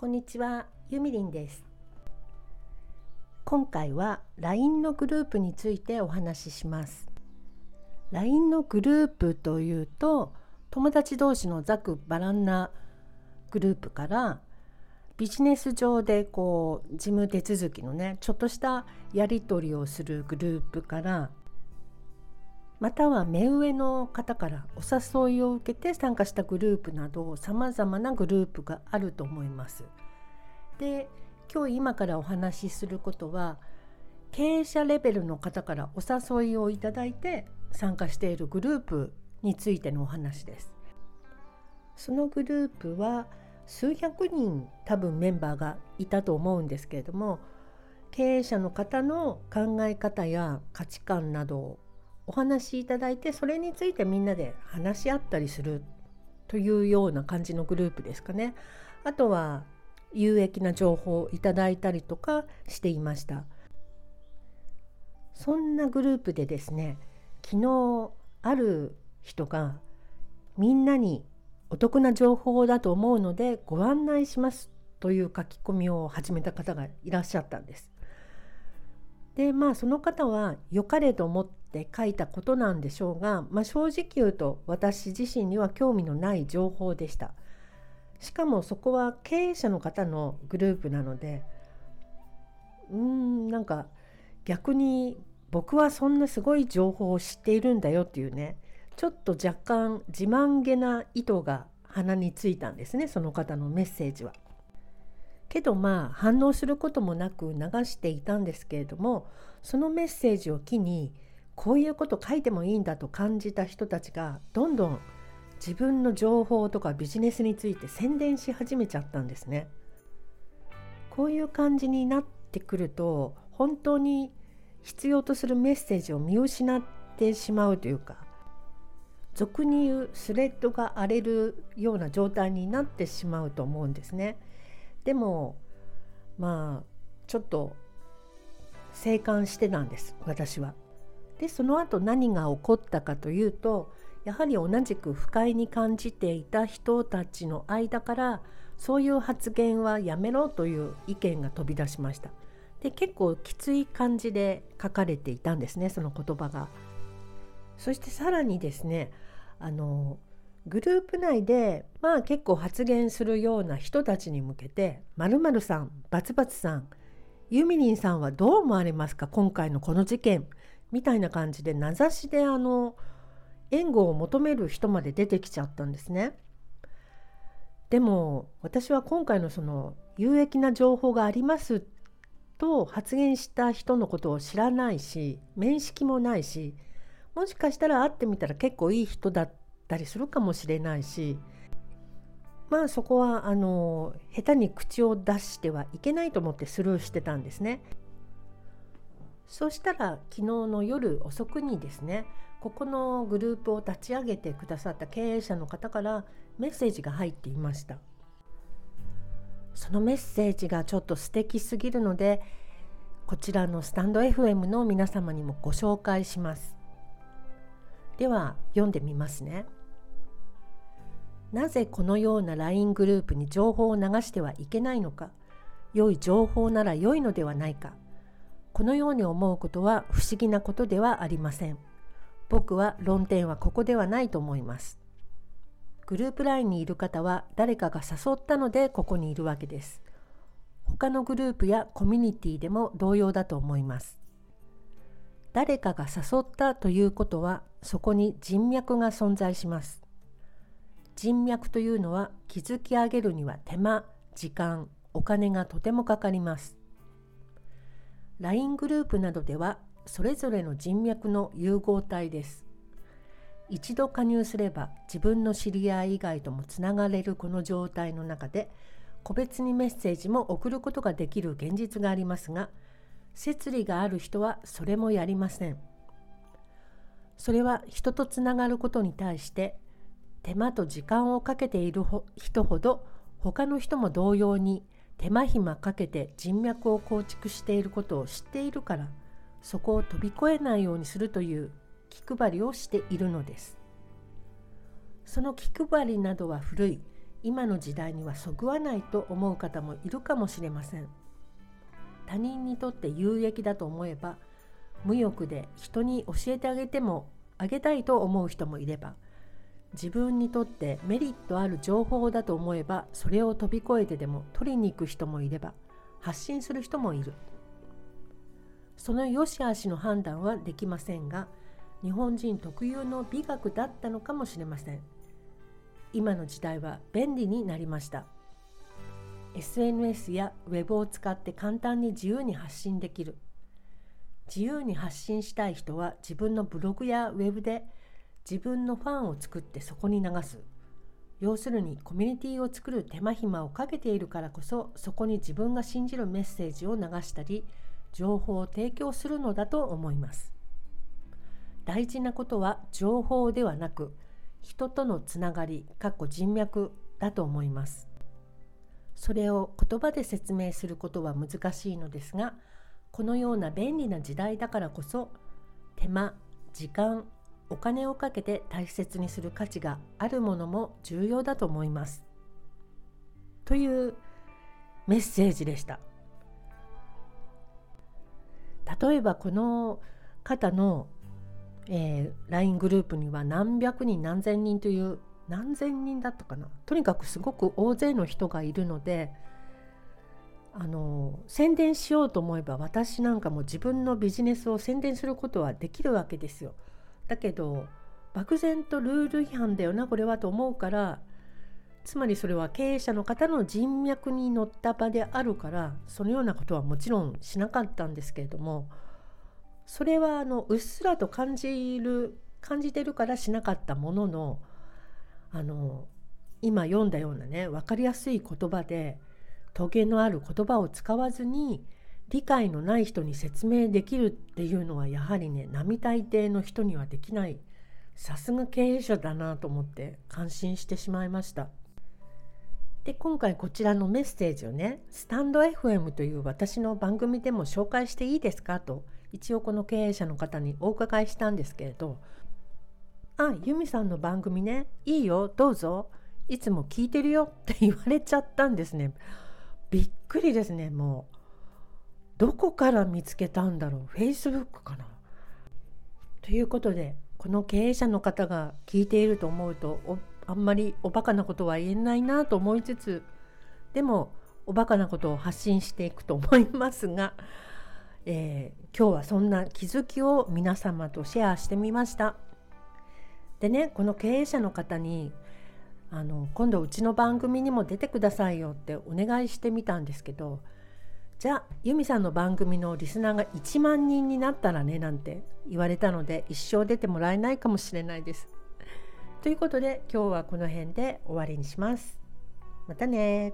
こんにちは、ゆみりんです。今回は LINE のグループについてお話しします。LINE のグループというと、友達同士のざくばらんなグループからビジネス上でこう事務手続きのねちょっとしたやり取りをするグループからまたは目上の方からお誘いを受けて参加したグループなどさまざまなグループがあると思います。で今日今からお話しすることは経営者レベルの方からお誘いをいただいて参加しているグループについてのお話です。そのグループは数百人多分メンバーがいたと思うんですけれども経営者の方の考え方や価値観などをお話しいただいてそれについてみんなで話し合ったりするというような感じのグループですかね。あとは有益な情報をいただいたりとかしていました。そんなグループでですね昨日ある人がみんなにお得な情報だと思うのでご案内しますという書き込みを始めた方がいらっしゃったんです。でまあその方は良かれと思って書いたことなんでしょうが、まあ、正直言うと私自身には興味のない情報でしたしかもそこは経営者の方のグループなのでうんなんか逆に僕はそんなすごい情報を知っているんだよっていうねちょっと若干自慢げな意図が鼻についたんですねその方のメッセージは。けどまあ反応することもなく流していたんですけれどもそのメッセージを機にこういうこと書いてもいいんだと感じた人たちがどんどん自分の情報とかビジネスについて宣伝し始めちゃったんですね。こういう感じになってくると本当に必要とするメッセージを見失ってしまうというか俗に言うスレッドが荒れるような状態になってしまうと思うんですね。でもまあちょっと静観してたんです私は。でその後何が起こったかというとやはり同じく不快に感じていた人たちの間からそういう発言はやめろという意見が飛び出しました。で結構きつい感じで書かれていたんですねその言葉が。そしてさらにですねあのグループ内でまあ結構発言するような人たちに向けて「まるさんバツバツさんユミリンさんはどう思われますか今回のこの事件」みたいな感じで名指しであの援護を求める人まで出てきちゃったんですね。でも私は今回のその有益な情報がありますと発言した人のことを知らないし面識もないしもしかしたら会ってみたら結構いい人だったりするかもしれないしまあそこはあの下手に口を出してはいけないと思ってスルーしてたんですね。そしたら昨日の夜遅くにですねここのグループを立ち上げてくださった経営者の方からメッセージが入っていました。そのメッセージがちょっと素敵すぎるのでこちらのスタンド FM の皆様にもご紹介します。では読んでみますね。なぜこのような LINE グループに情報を流してはいけないのか、良い情報なら良いのではないか、このように思うことは不思議なことではありません。僕は論点はここではないと思います。グループ LINE にいる方は誰かが誘ったのでここにいるわけです。他のグループやコミュニティでも同様だと思います。誰かが誘ったということはそこに人脈が存在します。人脈というのは築き上げるには手間、時間、お金がとてもかかります。LINE グループなどではそれぞれの人脈の融合体です。一度加入すれば自分の知り合い以外ともつながれるこの状態の中で個別にメッセージも送ることができる現実がありますが摂理がある人はそれもやりません。それは人とつながることに対して手間と時間をかけている人ほど他の人も同様に手間暇かけて人脈を構築していることを知っているからそこを飛び越えないようにするという気配りをしているのです。その気配りなどは古い今の時代にはそぐわないと思う方もいるかもしれません他人にとって有益だと思えば無欲で人に教えてあげてもあげたいと思う人もいれば自分にとってメリットある情報だと思えばそれを飛び越えてでも取りに行く人もいれば発信する人もいる。その良し悪しの判断はできませんが日本人特有の美学だったのかもしれません。今の時代は便利になりました。SNS や Web を使って簡単に自由に発信できる。自由に発信したい人は自分のブログや Web で自分のファンを作ってそこに流す。要するにコミュニティを作る手間暇をかけているからこそそこに自分が信じるメッセージを流したり情報を提供するのだと思います。大事なことは情報ではなく人とのつながりかっこ人脈だと思います。それを言葉で説明することは難しいのですがこのような便利な時代だからこそ手間時間お金をかけて大切にする価値があるものも重要だと思います。というメッセージでした。例えばこの方の、えー、LINE グループには何百人何千人という何千人だったかな。とにかくすごく大勢の人がいるのであの宣伝しようと思えば私なんかも自分のビジネスを宣伝することはできるわけですよ。だけど漠然とルール違反だよなこれはと思うからつまりそれは経営者の方の人脈に乗った場であるからそのようなことはもちろんしなかったんですけれどもそれはあのうっすらと感じる感じてるからしなかったもののあの今読んだようなね分かりやすい言葉でトゲのある言葉を使わずに理解のない人に説明できるっていうのはやはりね並大抵の人にはできないさすが経営者だなと思って感心してしまいました。で今回こちらのメッセージをねスタンド FM という私の番組でも紹介していいですかと一応この経営者の方にお伺いしたんですけれど「あユミさんの番組ねいいよどうぞいつも聞いてるよ」って言われちゃったんですね。びっくりですねもうどこから見つけたんだろう？Facebook かな？ということでこの経営者の方が聞いていると思うとあんまりおバカなことは言えないなと思いつつでもおバカなことを発信していくと思いますが、えー、今日はそんな気づきを皆様とシェアしてみました。でねこの経営者の方にあの今度うちの番組にも出てくださいよってお願いしてみたんですけどじゃあ由美さんの番組のリスナーが1万人になったらねなんて言われたので一生出てもらえないかもしれないです。ということで今日はこの辺で終わりにします。またね